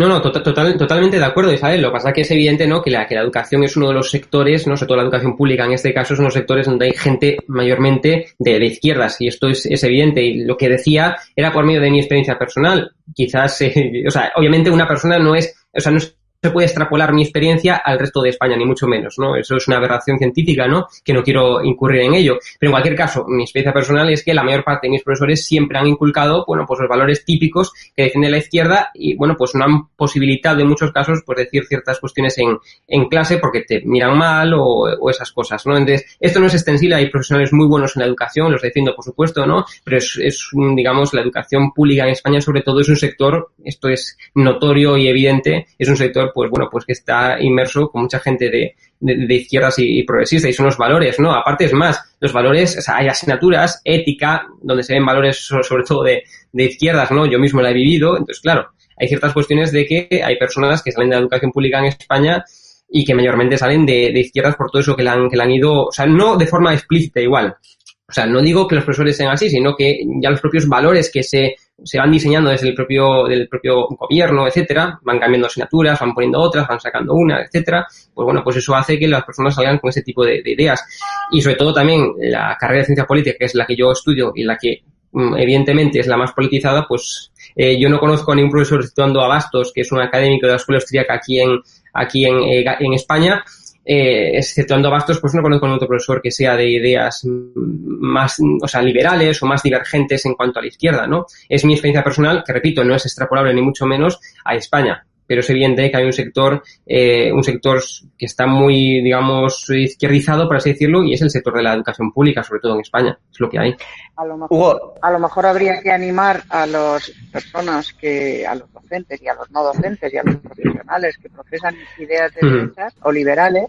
No, no, total, total- totalmente de acuerdo, Isabel. Lo que pasa es que es evidente, ¿no? Que la, que la educación es uno de los sectores, ¿no? Sobre todo la educación pública en este caso, es uno de los sectores donde hay gente mayormente de, de izquierdas. Y esto es, es evidente. Y lo que decía era por medio de mi experiencia personal. Quizás, eh, o sea, obviamente una persona no es, o sea, no es se puede extrapolar mi experiencia al resto de España, ni mucho menos, ¿no? Eso es una aberración científica, ¿no? Que no quiero incurrir en ello. Pero en cualquier caso, mi experiencia personal es que la mayor parte de mis profesores siempre han inculcado, bueno, pues los valores típicos que defiende la izquierda y, bueno, pues no han posibilitado en muchos casos, pues decir ciertas cuestiones en, en clase porque te miran mal o, o esas cosas, ¿no? Entonces, esto no es extensible, hay profesionales muy buenos en la educación, los defiendo, por supuesto, ¿no? Pero es, es digamos, la educación pública en España, sobre todo, es un sector, esto es notorio y evidente, es un sector pues bueno, pues que está inmerso con mucha gente de, de, izquierdas y, y, progresistas y son los valores, ¿no? Aparte es más, los valores, o sea, hay asignaturas, ética, donde se ven valores sobre, sobre todo de, de izquierdas, ¿no? Yo mismo la he vivido, entonces claro, hay ciertas cuestiones de que hay personas que salen de la educación pública en España y que mayormente salen de, de izquierdas por todo eso que le, han, que le han ido, o sea, no de forma explícita igual. O sea, no digo que los profesores sean así, sino que ya los propios valores que se, se van diseñando desde el propio, del propio gobierno, etcétera, van cambiando asignaturas, van poniendo otras, van sacando una, etcétera, pues bueno, pues eso hace que las personas salgan con ese tipo de, de ideas. Y sobre todo también la carrera de ciencia política, que es la que yo estudio y la que mm, evidentemente es la más politizada, pues eh, yo no conozco a ningún profesor situando a Bastos, que es un académico de la Escuela Austríaca aquí en, aquí en, eh, en España, eh, exceptuando Bastos, pues no conozco a otro profesor que sea de ideas más, o sea, liberales o más divergentes en cuanto a la izquierda, ¿no? Es mi experiencia personal, que repito, no es extrapolable ni mucho menos a España, pero es evidente que hay un sector, eh, un sector que está muy, digamos, izquierdizado, por así decirlo, y es el sector de la educación pública, sobre todo en España, es lo que hay. A lo mejor, Hugo. A lo mejor habría que animar a las personas que, a los docentes y a los no docentes y a los profesionales que profesan ideas de derechas uh -huh. o liberales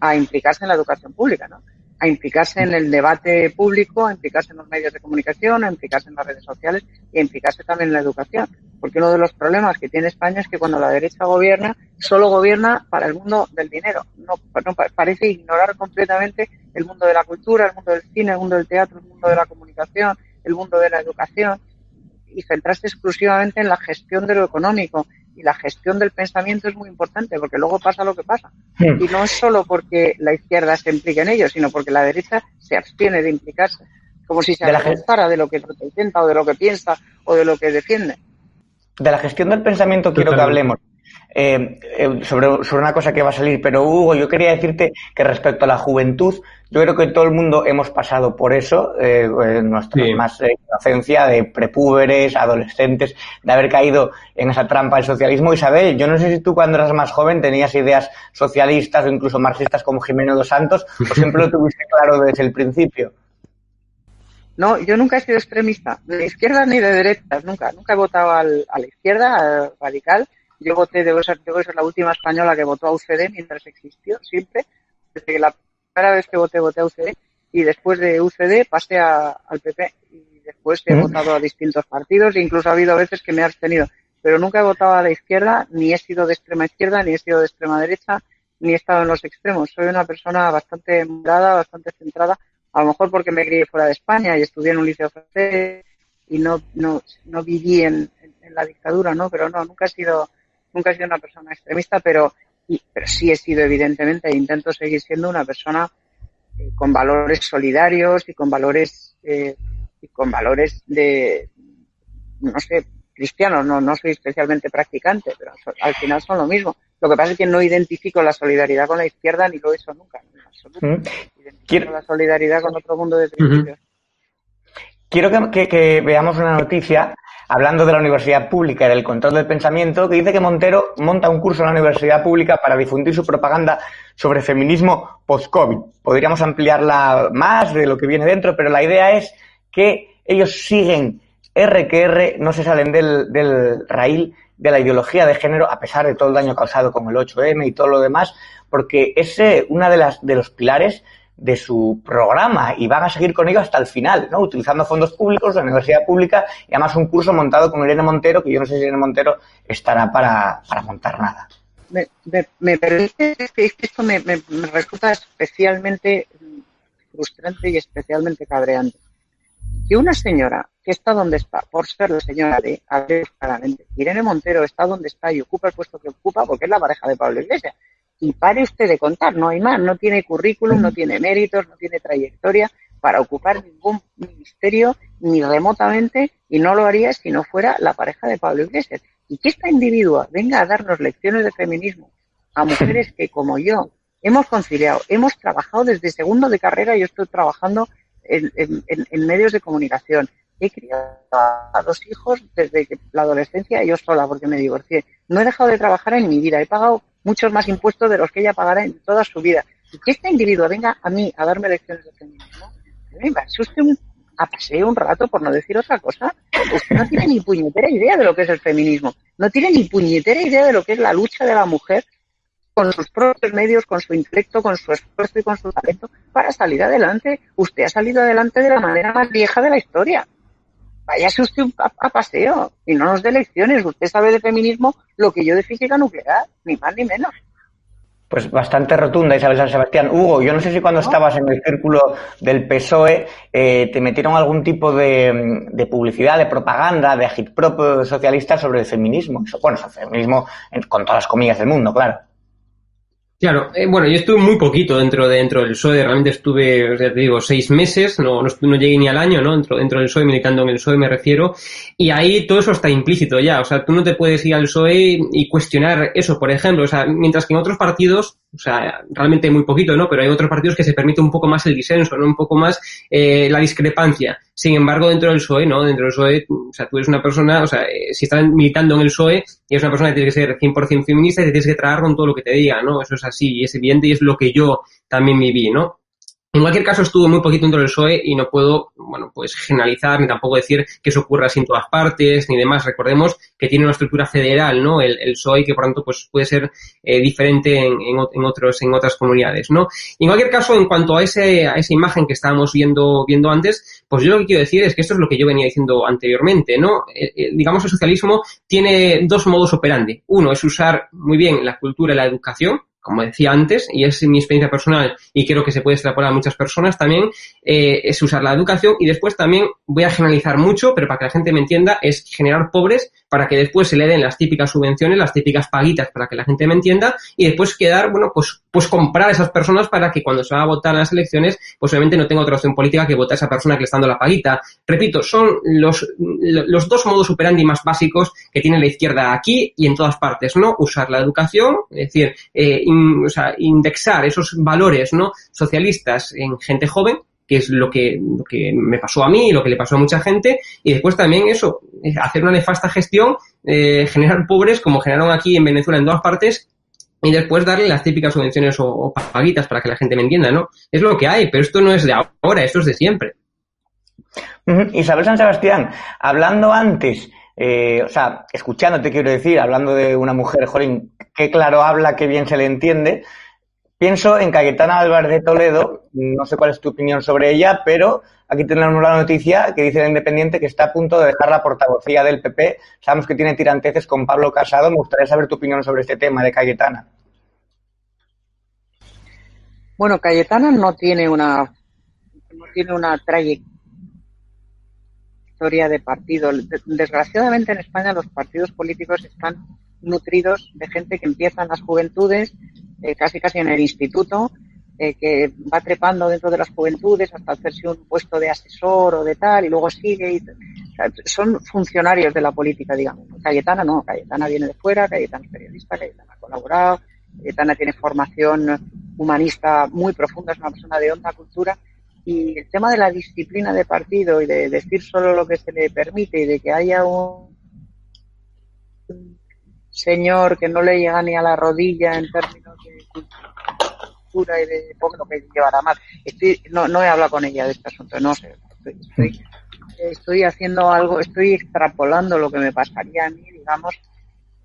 a implicarse en la educación pública, ¿no? A implicarse en el debate público, a implicarse en los medios de comunicación, a implicarse en las redes sociales y a implicarse también en la educación. Porque uno de los problemas que tiene España es que cuando la derecha gobierna, solo gobierna para el mundo del dinero. No, parece ignorar completamente el mundo de la cultura, el mundo del cine, el mundo del teatro, el mundo de la comunicación, el mundo de la educación y centrarse exclusivamente en la gestión de lo económico. Y la gestión del pensamiento es muy importante porque luego pasa lo que pasa. Sí. Y no es solo porque la izquierda se implique en ello, sino porque la derecha se abstiene de implicarse. Como si se avergonzara de lo que representa o de lo que piensa o de lo que defiende. De la gestión del pensamiento quiero que hablemos. Eh, eh, sobre, sobre, una cosa que va a salir, pero Hugo, yo quería decirte que respecto a la juventud, yo creo que todo el mundo hemos pasado por eso, eh, en nuestra más inocencia de prepúberes, adolescentes, de haber caído en esa trampa del socialismo. Isabel, yo no sé si tú cuando eras más joven tenías ideas socialistas o incluso marxistas como Jimeno dos Santos, o siempre lo tuviste claro desde el principio. No, yo nunca he sido extremista, de izquierda ni de derecha, nunca, nunca he votado al, a la izquierda, radical, yo voté, debo ser, debo ser la última española que votó a UCD mientras existió, siempre. Desde que la primera vez que voté, voté a UCD. Y después de UCD pasé a, al PP. Y después he votado a distintos partidos. E incluso ha habido veces que me he abstenido. Pero nunca he votado a la izquierda, ni he sido de extrema izquierda, ni he sido de extrema derecha, ni he estado en los extremos. Soy una persona bastante moderada, bastante centrada. A lo mejor porque me crié fuera de España y estudié en un liceo francés y no, no, no viví en, en la dictadura, ¿no? Pero no, nunca he sido nunca he sido una persona extremista, pero, pero sí he sido evidentemente e intento seguir siendo una persona eh, con valores solidarios y con valores eh, y con valores de no sé cristianos. No no soy especialmente practicante pero al final son lo mismo. Lo que pasa es que no identifico la solidaridad con la izquierda ni lo he hecho nunca. En absoluto. identifico la solidaridad con otro mundo de principios quiero que veamos una noticia hablando de la universidad pública y del control del pensamiento, que dice que Montero monta un curso en la universidad pública para difundir su propaganda sobre feminismo post-COVID. Podríamos ampliarla más de lo que viene dentro, pero la idea es que ellos siguen R que no se salen del, del raíl de la ideología de género, a pesar de todo el daño causado con el 8M y todo lo demás, porque es una de las de los pilares de su programa y van a seguir con ello hasta el final, ¿no? Utilizando fondos públicos, la universidad pública y además un curso montado con Irene Montero, que yo no sé si Irene Montero estará para, para montar nada. Me, me, permite, es que esto me, me, resulta especialmente frustrante y especialmente cabreante. Que una señora que está donde está, por ser la señora de, claramente, Irene Montero está donde está y ocupa el puesto que ocupa porque es la pareja de Pablo Iglesias y pare usted de contar, no hay más, no tiene currículum, no tiene méritos, no tiene trayectoria para ocupar ningún ministerio ni remotamente y no lo haría si no fuera la pareja de Pablo Iglesias. Y que esta individua venga a darnos lecciones de feminismo a mujeres que como yo hemos conciliado, hemos trabajado desde segundo de carrera, yo estoy trabajando en, en medios de comunicación, he criado a dos hijos desde la adolescencia yo sola porque me divorcié. No he dejado de trabajar en mi vida, he pagado muchos más impuestos de los que ella pagará en toda su vida. Y que este individuo venga a mí a darme lecciones de feminismo, me usted un, a paseo un rato, por no decir otra cosa. Usted no tiene ni puñetera idea de lo que es el feminismo. No tiene ni puñetera idea de lo que es la lucha de la mujer con sus propios medios, con su intelecto, con su esfuerzo y con su talento para salir adelante. Usted ha salido adelante de la manera más vieja de la historia váyase usted a, paseo y no nos dé lecciones. Usted sabe de feminismo lo que yo de física nuclear, ni más ni menos. Pues bastante rotunda Isabel San Sebastián. Hugo, yo no sé si cuando estabas en el círculo del PSOE eh, te metieron algún tipo de, publicidad, de propaganda, de agitprop socialista sobre el feminismo. Bueno, el feminismo con todas las comillas del mundo, claro. Claro, eh, bueno, yo estuve muy poquito dentro, dentro del PSOE, realmente estuve, ya te digo, seis meses, no, no, no, llegué ni al año, ¿no? Dentro, dentro del PSOE, militando en el PSOE me refiero, y ahí todo eso está implícito ya, o sea, tú no te puedes ir al PSOE y cuestionar eso, por ejemplo, o sea, mientras que en otros partidos, o sea, realmente muy poquito, ¿no? Pero hay otros partidos que se permite un poco más el disenso, ¿no? Un poco más eh, la discrepancia. Sin embargo, dentro del PSOE, ¿no? Dentro del PSOE, o sea, tú eres una persona, o sea, eh, si estás militando en el PSOE, eres una persona que tienes que ser 100% feminista y te tienes que tragar con todo lo que te diga, ¿no? Eso es así, y es evidente y es lo que yo también viví, ¿no? En cualquier caso, estuve muy poquito dentro del PSOE y no puedo, bueno, pues generalizar ni tampoco decir que eso ocurra así en todas partes ni demás. Recordemos que tiene una estructura federal, ¿no? El, el PSOE que por tanto pues puede ser eh, diferente en, en, otros, en otras comunidades, ¿no? Y en cualquier caso, en cuanto a ese, a esa imagen que estábamos viendo, viendo antes, pues yo lo que quiero decir es que esto es lo que yo venía diciendo anteriormente, ¿no? Eh, eh, digamos, el socialismo tiene dos modos operandi. Uno es usar muy bien la cultura y la educación, como decía antes, y es mi experiencia personal y creo que se puede extrapolar a muchas personas también, eh, es usar la educación y después también voy a generalizar mucho, pero para que la gente me entienda, es generar pobres para que después se le den las típicas subvenciones, las típicas paguitas para que la gente me entienda y después quedar, bueno, pues pues comprar a esas personas para que cuando se va a votar en las elecciones, pues obviamente no tenga otra opción política que votar a esa persona que le está dando la paguita. Repito, son los, los dos modos operandi más básicos que tiene la izquierda aquí y en todas partes, ¿no? Usar la educación, es decir, eh, o sea, indexar esos valores, ¿no? Socialistas en gente joven, que es lo que, lo que me pasó a mí y lo que le pasó a mucha gente, y después también eso, hacer una nefasta gestión, eh, generar pobres como generaron aquí en Venezuela en todas partes, y después darle las típicas subvenciones o, paguitas para que la gente me entienda, ¿no? Es lo que hay, pero esto no es de ahora, esto es de siempre. Isabel San Sebastián, hablando antes, eh, o sea, escuchándote quiero decir, hablando de una mujer, jolín, qué claro habla, qué bien se le entiende, pienso en Cayetana Álvarez de Toledo, no sé cuál es tu opinión sobre ella, pero aquí tenemos la noticia que dice el Independiente que está a punto de dejar la portavocía del PP. Sabemos que tiene tiranteces con Pablo Casado. Me gustaría saber tu opinión sobre este tema de Cayetana. Bueno, Cayetana no tiene una no tiene una trayectoria de partido. Desgraciadamente en España los partidos políticos están nutridos de gente que empieza en las juventudes, eh, casi casi en el instituto, eh, que va trepando dentro de las juventudes hasta hacerse un puesto de asesor o de tal, y luego sigue. Y, son funcionarios de la política, digamos. Cayetana no, Cayetana viene de fuera, Cayetana es periodista, Cayetana ha colaborado, Cayetana tiene formación humanista muy profunda, es una persona de honda cultura. Y el tema de la disciplina de partido y de decir solo lo que se le permite y de que haya un señor que no le llega ni a la rodilla en términos cultura y de lo que llevará mal. Estoy, no, no he hablado con ella de este asunto, no sé. Estoy, estoy, haciendo algo, estoy extrapolando lo que me pasaría a mí, digamos,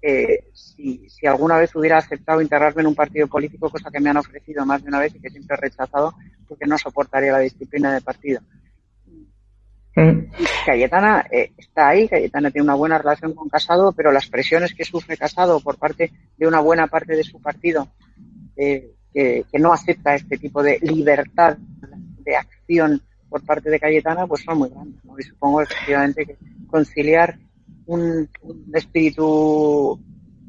eh, si, si alguna vez hubiera aceptado integrarme en un partido político, cosa que me han ofrecido más de una vez y que siempre he rechazado, porque no soportaría la disciplina de partido. Mm. Cayetana eh, está ahí, Cayetana tiene una buena relación con Casado, pero las presiones que sufre Casado por parte de una buena parte de su partido, eh, que, no acepta este tipo de libertad de acción por parte de Cayetana, pues son muy grandes. Y supongo efectivamente que conciliar un, espíritu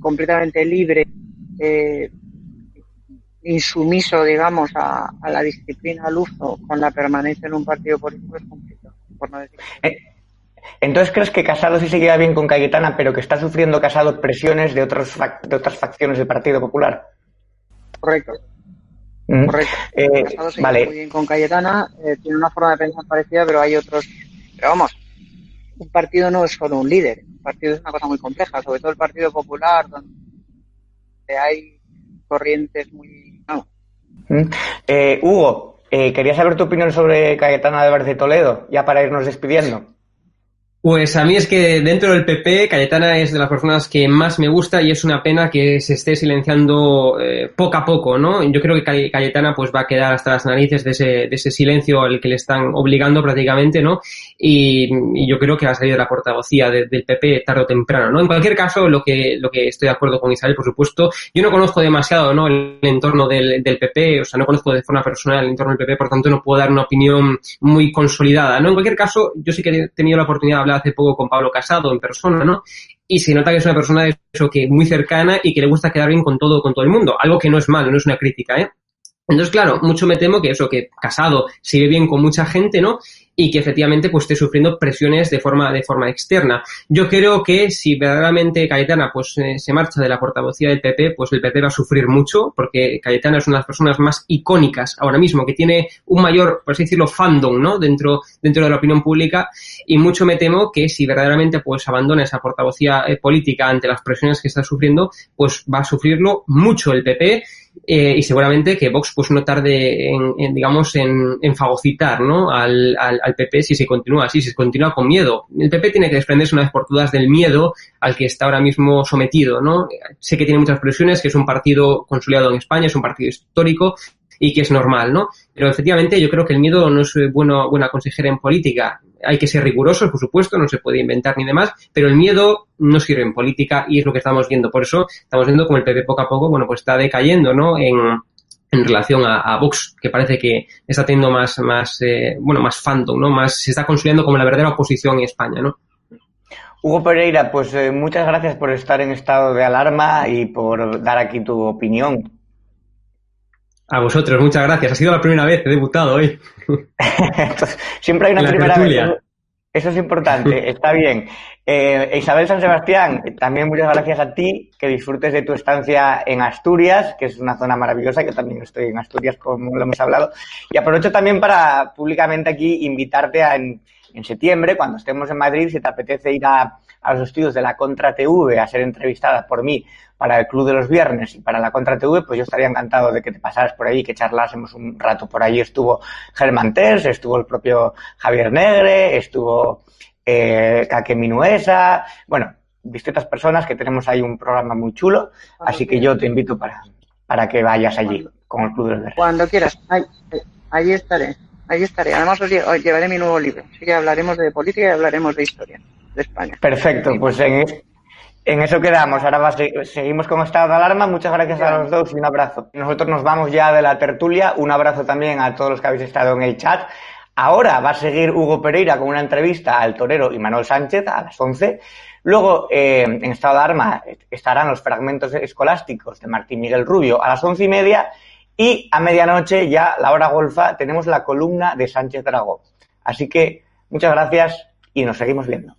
completamente libre, eh, insumiso, digamos, a, la disciplina al uso con la permanencia en un partido político es complicado. Eh, entonces, ¿crees que Casado sí se lleva bien con Cayetana, pero que está sufriendo Casado presiones de, otros, de otras facciones del Partido Popular? Correcto. Mm. Correcto. Eh, lleva muy bien con Cayetana, eh, tiene una forma de pensar parecida, pero hay otros. Pero vamos, un partido no es solo un líder, un partido es una cosa muy compleja, sobre todo el Partido Popular, donde hay corrientes muy. Mm. Hugo, eh, quería saber tu opinión sobre Cayetana de de Toledo, ya para irnos despidiendo. Pues a mí es que dentro del PP, Cayetana es de las personas que más me gusta y es una pena que se esté silenciando eh, poco a poco, ¿no? Yo creo que Cayetana pues va a quedar hasta las narices de ese, de silencio al que le están obligando prácticamente, ¿no? Y, yo creo que va a salir de la portavocía del PP tarde o temprano, ¿no? En cualquier caso, lo que, lo que estoy de acuerdo con Isabel, por supuesto, yo no conozco demasiado, ¿no? El, entorno del, del PP, o sea, no conozco de forma personal el entorno del PP, por tanto no puedo dar una opinión muy consolidada, ¿no? En cualquier caso, yo sí que he tenido la oportunidad de hablar hace poco con Pablo Casado en persona, ¿no? Y se nota que es una persona eso que muy cercana y que le gusta quedar bien con todo, con todo el mundo. Algo que no es malo, no es una crítica, ¿eh? Entonces, claro, mucho me temo que eso, que Casado sigue bien con mucha gente, ¿no? Y que efectivamente pues esté sufriendo presiones de forma, de forma externa. Yo creo que si verdaderamente Cayetana pues eh, se marcha de la portavocía del PP, pues el PP va a sufrir mucho porque Cayetana es una de las personas más icónicas ahora mismo, que tiene un mayor, por así decirlo, fandom, ¿no? Dentro, dentro de la opinión pública y mucho me temo que si verdaderamente pues abandona esa portavocía eh, política ante las presiones que está sufriendo, pues va a sufrirlo mucho el PP eh, y seguramente que Vox pues no tarde en, digamos en, en fagocitar ¿no? Al, al, al, PP si se continúa así, si se continúa con miedo. El PP tiene que desprenderse una vez por todas del miedo al que está ahora mismo sometido, ¿no? Sé que tiene muchas presiones, que es un partido consolidado en España, es un partido histórico, y que es normal, ¿no? Pero efectivamente yo creo que el miedo no es bueno, buena consejera en política. Hay que ser rigurosos, por supuesto, no se puede inventar ni demás, pero el miedo no sirve en política y es lo que estamos viendo. Por eso estamos viendo como el PP poco a poco, bueno, pues está decayendo, ¿no? En, relación a, a, Vox, que parece que está teniendo más, más, eh, bueno, más fandom, ¿no? Más, se está consolidando como la verdadera oposición en España, ¿no? Hugo Pereira, pues eh, muchas gracias por estar en estado de alarma y por dar aquí tu opinión. A vosotros, muchas gracias. Ha sido la primera vez, he debutado hoy. siempre hay una primera vez. Eso es importante, está bien. Eh, Isabel San Sebastián, también muchas gracias a ti, que disfrutes de tu estancia en Asturias, que es una zona maravillosa, que también estoy en Asturias, como lo hemos hablado. Y aprovecho también para públicamente aquí invitarte a en, septiembre, cuando estemos en Madrid, si te apetece ir a, a los estudios de la Contra TV a ser entrevistada por mí para el Club de los Viernes y para la Contra TV, pues yo estaría encantado de que te pasaras por ahí, que charlásemos un rato. Por ahí estuvo Germán Ters, estuvo el propio Javier Negre, estuvo eh, Minuesa, bueno, distintas personas que tenemos ahí un programa muy chulo, así que yo te invito para, para que vayas allí con el Club de los Viernes. Cuando quieras, ahí, estaré. Ahí estaré. Además, os llevaré mi nuevo libro. Así que hablaremos de política y hablaremos de historia de España. Perfecto, pues en, en eso quedamos. Ahora seguimos con estado de alarma. Muchas gracias a los dos y un abrazo. Nosotros nos vamos ya de la tertulia. Un abrazo también a todos los que habéis estado en el chat. Ahora va a seguir Hugo Pereira con una entrevista al torero y Manuel Sánchez a las 11. Luego, eh, en estado de alarma, estarán los fragmentos escolásticos de Martín Miguel Rubio a las once y media. Y a medianoche, ya la hora golfa, tenemos la columna de Sánchez Dragó. Así que muchas gracias y nos seguimos viendo.